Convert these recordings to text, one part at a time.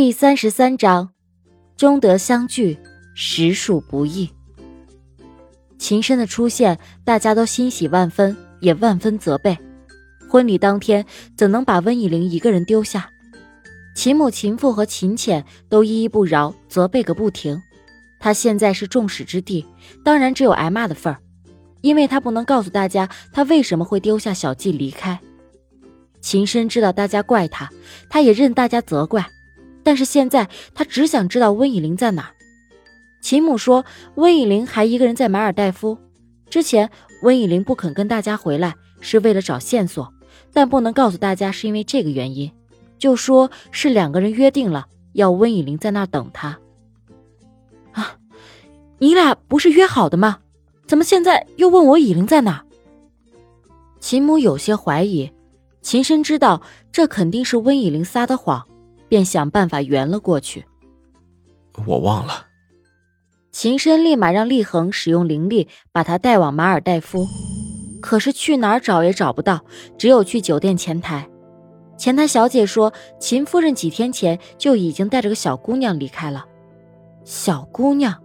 第三十三章，终得相聚，实属不易。秦深的出现，大家都欣喜万分，也万分责备。婚礼当天，怎能把温以玲一个人丢下？秦母、秦父和秦浅都依依不饶，责备个不停。他现在是众矢之的，当然只有挨骂的份儿，因为他不能告诉大家他为什么会丢下小季离开。秦深知道大家怪他，他也任大家责怪。但是现在他只想知道温以玲在哪。秦母说，温以玲还一个人在马尔代夫。之前温以玲不肯跟大家回来，是为了找线索，但不能告诉大家是因为这个原因，就说是两个人约定了要温以玲在那等他。啊，你俩不是约好的吗？怎么现在又问我以玲在哪？秦母有些怀疑。秦深知道这肯定是温以玲撒的谎。便想办法圆了过去。我忘了。秦深立马让厉恒使用灵力把他带往马尔代夫，可是去哪儿找也找不到，只有去酒店前台。前台小姐说，秦夫人几天前就已经带着个小姑娘离开了。小姑娘，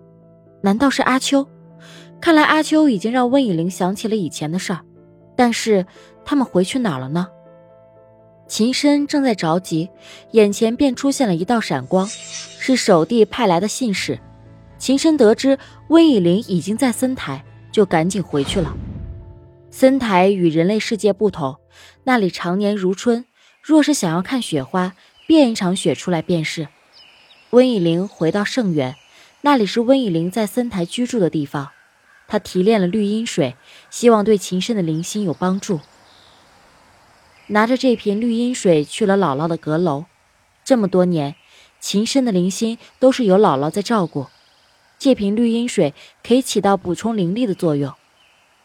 难道是阿秋？看来阿秋已经让温以玲想起了以前的事儿，但是他们回去哪儿了呢？秦深正在着急，眼前便出现了一道闪光，是守地派来的信使。秦深得知温以玲已经在森台，就赶紧回去了。森台与人类世界不同，那里常年如春，若是想要看雪花，变一场雪出来便是。温以玲回到圣园，那里是温以玲在森台居住的地方。她提炼了绿阴水，希望对秦深的灵心有帮助。拿着这瓶绿阴水去了姥姥的阁楼。这么多年，秦深的灵心都是由姥姥在照顾。这瓶绿阴水可以起到补充灵力的作用。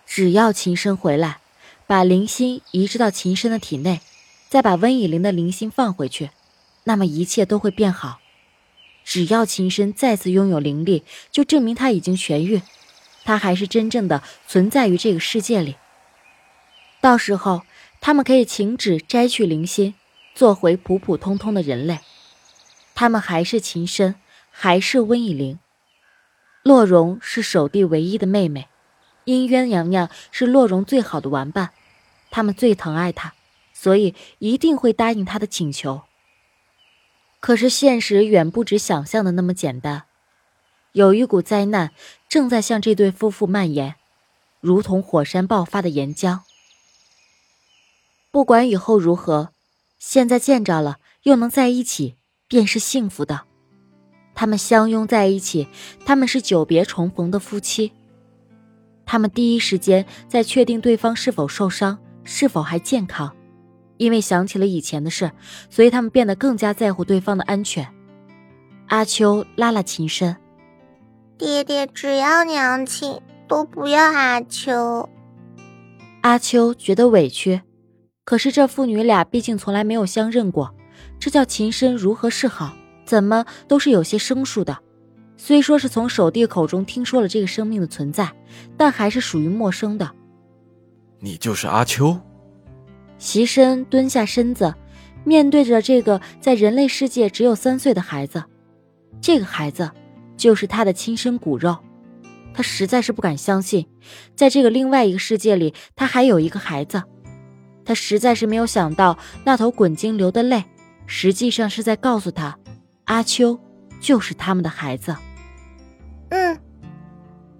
只要秦深回来，把灵心移植到秦深的体内，再把温以灵的灵心放回去，那么一切都会变好。只要秦深再次拥有灵力，就证明他已经痊愈，他还是真正的存在于这个世界里。到时候。他们可以请旨摘去灵心，做回普普通通的人类。他们还是秦深，还是温以灵。洛荣是守地唯一的妹妹，殷渊娘娘是洛荣最好的玩伴，他们最疼爱她，所以一定会答应她的请求。可是现实远不止想象的那么简单，有一股灾难正在向这对夫妇蔓延，如同火山爆发的岩浆。不管以后如何，现在见着了又能在一起，便是幸福的。他们相拥在一起，他们是久别重逢的夫妻。他们第一时间在确定对方是否受伤，是否还健康，因为想起了以前的事，所以他们变得更加在乎对方的安全。阿秋拉拉琴声，爹爹只要娘亲，都不要阿秋。阿秋觉得委屈。可是这父女俩毕竟从来没有相认过，这叫秦深如何是好？怎么都是有些生疏的。虽说是从守弟口中听说了这个生命的存在，但还是属于陌生的。你就是阿秋。席深蹲下身子，面对着这个在人类世界只有三岁的孩子，这个孩子就是他的亲生骨肉。他实在是不敢相信，在这个另外一个世界里，他还有一个孩子。他实在是没有想到，那头滚鲸流的泪，实际上是在告诉他，阿秋就是他们的孩子。嗯，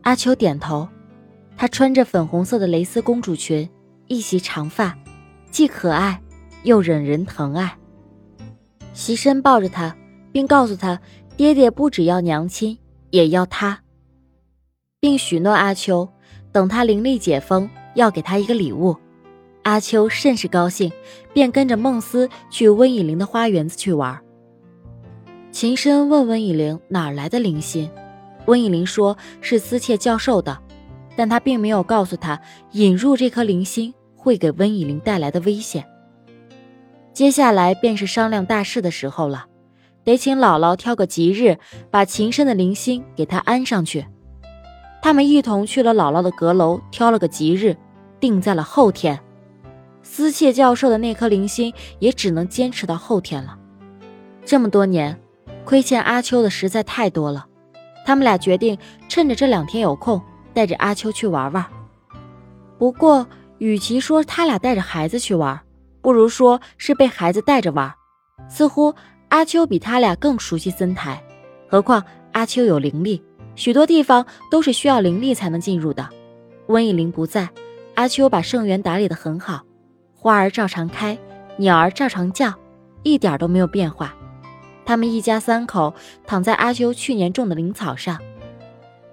阿秋点头。她穿着粉红色的蕾丝公主裙，一袭长发，既可爱又惹人疼爱。席深抱着她，并告诉她，爹爹不只要娘亲，也要她，并许诺阿秋，等他灵力解封，要给他一个礼物。阿秋甚是高兴，便跟着孟思去温以玲的花园子去玩。秦深问温以玲哪来的灵心，温以玲说是思切教授的，但他并没有告诉他引入这颗灵心会给温以玲带来的危险。接下来便是商量大事的时候了，得请姥姥挑个吉日，把秦深的灵心给他安上去。他们一同去了姥姥的阁楼，挑了个吉日，定在了后天。思切教授的那颗灵心也只能坚持到后天了。这么多年，亏欠阿秋的实在太多了。他们俩决定趁着这两天有空，带着阿秋去玩玩。不过，与其说他俩带着孩子去玩，不如说是被孩子带着玩。似乎阿秋比他俩更熟悉森台，何况阿秋有灵力，许多地方都是需要灵力才能进入的。温以玲不在，阿秋把圣园打理得很好，花儿照常开，鸟儿照常叫，一点都没有变化。他们一家三口躺在阿秋去年种的灵草上，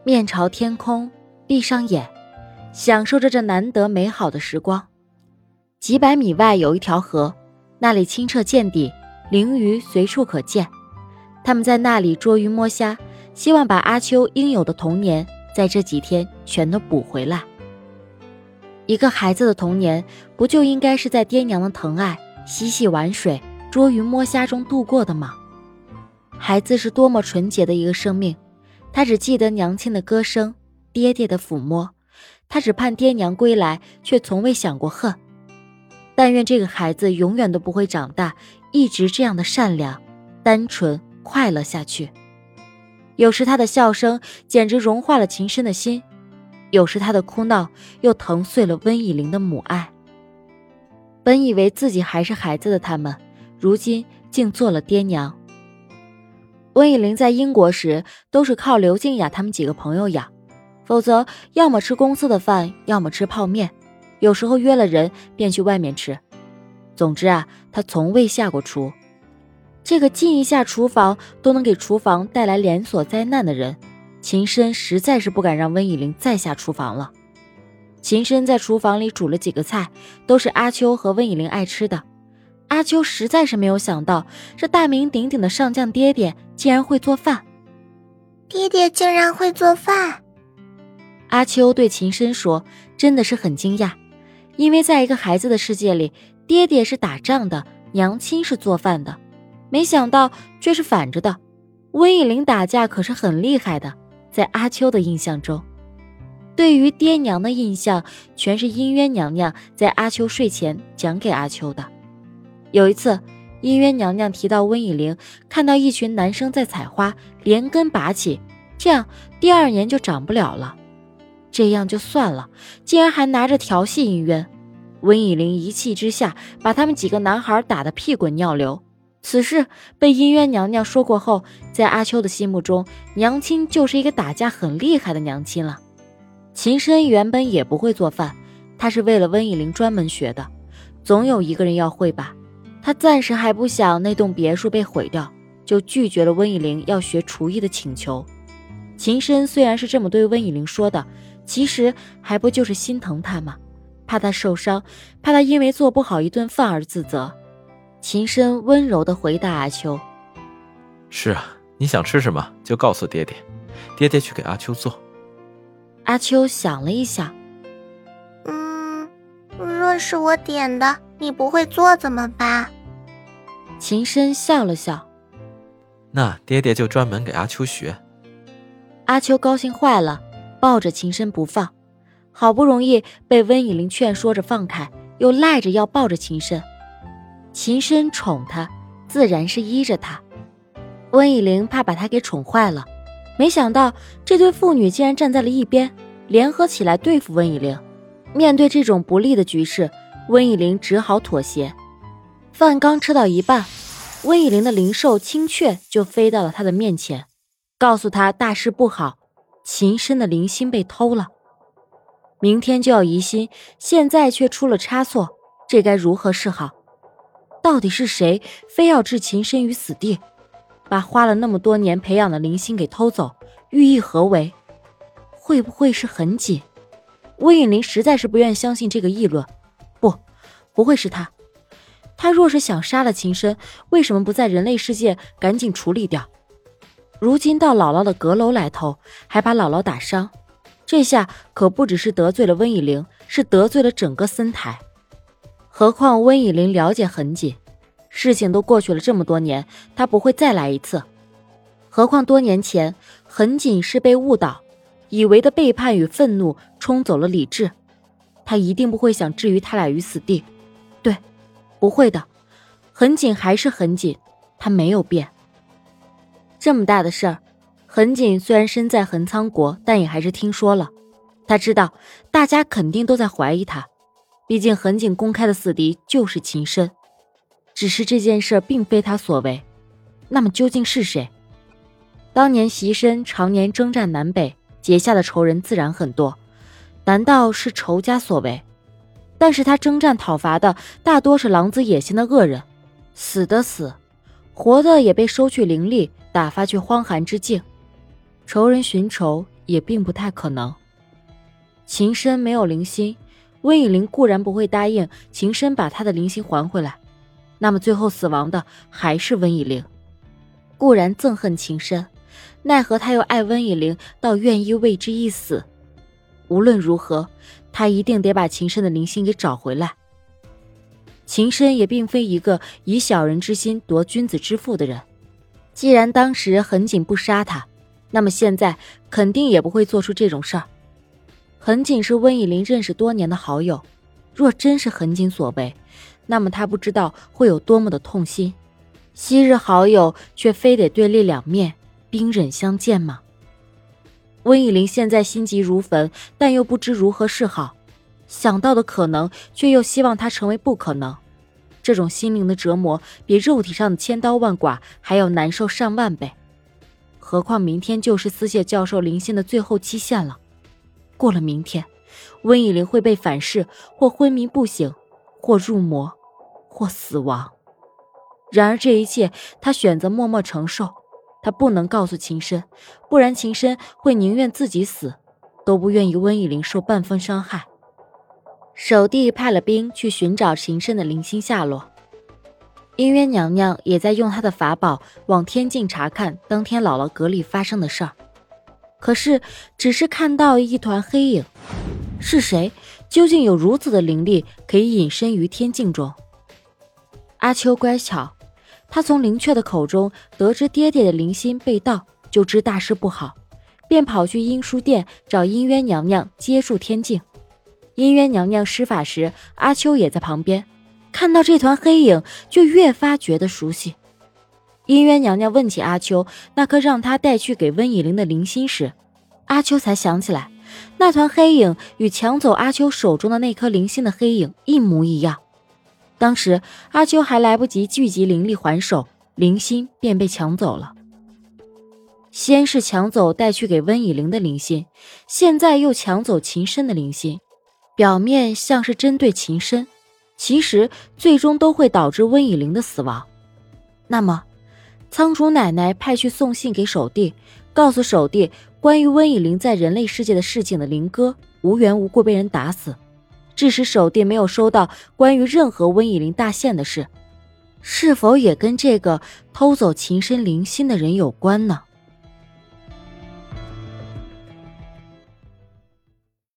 面朝天空，闭上眼，享受着这难得美好的时光。几百米外有一条河，那里清澈见底，灵鱼随处可见。他们在那里捉鱼摸虾，希望把阿秋应有的童年在这几天全都补回来。一个孩子的童年，不就应该是在爹娘的疼爱、嬉戏玩水、捉鱼摸虾中度过的吗？孩子是多么纯洁的一个生命，他只记得娘亲的歌声，爹爹的抚摸，他只盼爹娘归来，却从未想过恨。但愿这个孩子永远都不会长大，一直这样的善良、单纯、快乐下去。有时他的笑声简直融化了秦深的心，有时他的哭闹又疼碎了温以玲的母爱。本以为自己还是孩子的他们，如今竟做了爹娘。温以玲在英国时都是靠刘静雅他们几个朋友养，否则要么吃公司的饭，要么吃泡面，有时候约了人便去外面吃。总之啊，他从未下过厨。这个进一下厨房都能给厨房带来连锁灾难的人，秦深实在是不敢让温以玲再下厨房了。秦深在厨房里煮了几个菜，都是阿秋和温以玲爱吃的。阿秋实在是没有想到，这大名鼎鼎的上将爹爹竟然会做饭。爹爹竟然会做饭！阿秋对秦深说：“真的是很惊讶，因为在一个孩子的世界里，爹爹是打仗的，娘亲是做饭的。没想到却是反着的。温以玲打架可是很厉害的，在阿秋的印象中，对于爹娘的印象全是姻渊娘娘在阿秋睡前讲给阿秋的。”有一次，姻渊娘娘提到温以玲看到一群男生在采花，连根拔起，这样第二年就长不了了。这样就算了，竟然还拿着调戏姻渊。温以玲一气之下，把他们几个男孩打得屁滚尿流。此事被姻渊娘娘说过后，在阿秋的心目中，娘亲就是一个打架很厉害的娘亲了。秦深原本也不会做饭，他是为了温以玲专门学的，总有一个人要会吧。他暂时还不想那栋别墅被毁掉，就拒绝了温以玲要学厨艺的请求。秦深虽然是这么对温以玲说的，其实还不就是心疼她吗？怕她受伤，怕她因为做不好一顿饭而自责。秦深温柔的回答阿秋：“是啊，你想吃什么就告诉爹爹，爹爹去给阿秋做。”阿秋想了一想：“嗯，若是我点的，你不会做怎么办？”秦深笑了笑，那爹爹就专门给阿秋学。阿秋高兴坏了，抱着秦深不放，好不容易被温以玲劝说着放开，又赖着要抱着秦深。秦深宠他，自然是依着他。温以玲怕把他给宠坏了，没想到这对父女竟然站在了一边，联合起来对付温以玲。面对这种不利的局势，温以玲只好妥协。饭刚吃到一半，温以玲的灵兽青雀就飞到了他的面前，告诉他大事不好，秦深的灵心被偷了，明天就要移心，现在却出了差错，这该如何是好？到底是谁非要置秦深于死地，把花了那么多年培养的灵心给偷走，寓意何为？会不会是痕锦？温以玲实在是不愿相信这个议论，不，不会是他。他若是想杀了秦深，为什么不在人类世界赶紧处理掉？如今到姥姥的阁楼来偷，还把姥姥打伤，这下可不只是得罪了温以玲，是得罪了整个森台。何况温以玲了解痕锦，事情都过去了这么多年，他不会再来一次。何况多年前痕锦是被误导，以为的背叛与愤怒冲走了理智，他一定不会想置于他俩于死地。对。不会的，很紧还是很紧，他没有变。这么大的事儿，横井虽然身在恒仓国，但也还是听说了。他知道大家肯定都在怀疑他，毕竟横井公开的死敌就是秦深。只是这件事并非他所为，那么究竟是谁？当年习深常年征战南北，结下的仇人自然很多。难道是仇家所为？但是他征战讨伐的大多是狼子野心的恶人，死的死，活的也被收去灵力，打发去荒寒之境。仇人寻仇也并不太可能。秦深没有灵心，温以灵固然不会答应秦深把他的灵心还回来。那么最后死亡的还是温以灵。固然憎恨秦深，奈何他又爱温以灵到愿意为之一死。无论如何，他一定得把秦深的灵心给找回来。秦深也并非一个以小人之心夺君子之腹的人。既然当时横井不杀他，那么现在肯定也不会做出这种事儿。横井是温以灵认识多年的好友，若真是横井所为，那么他不知道会有多么的痛心。昔日好友却非得对立两面，兵刃相见吗？温以玲现在心急如焚，但又不知如何是好。想到的可能，却又希望它成为不可能。这种心灵的折磨，比肉体上的千刀万剐还要难受上万倍。何况明天就是司谢教授临幸的最后期限了。过了明天，温以玲会被反噬，或昏迷不醒，或入魔，或死亡。然而这一切，他选择默默承受。他不能告诉秦深，不然秦深会宁愿自己死，都不愿意温以灵受半分伤害。守帝派了兵去寻找秦深的灵心下落，音渊娘娘也在用她的法宝往天境查看当天姥姥阁里发生的事儿。可是，只是看到一团黑影，是谁？究竟有如此的灵力，可以隐身于天境中？阿秋乖巧。他从灵雀的口中得知爹爹的灵心被盗，就知大事不好，便跑去阴书殿找阴渊娘娘接住天境。阴渊娘娘施法时，阿秋也在旁边，看到这团黑影，就越发觉得熟悉。姻缘娘娘问起阿秋那颗让他带去给温以灵的灵心时，阿秋才想起来，那团黑影与抢走阿秋手中的那颗灵心的黑影一模一样。当时阿秋还来不及聚集灵力还手，灵心便被抢走了。先是抢走带去给温以灵的灵心，现在又抢走秦深的灵心，表面像是针对秦深，其实最终都会导致温以灵的死亡。那么，仓鼠奶奶派去送信给守帝，告诉守帝关于温以灵在人类世界的事情的林哥无缘无故被人打死。致使守弟没有收到关于任何温以灵大限的事，是否也跟这个偷走秦深灵心的人有关呢？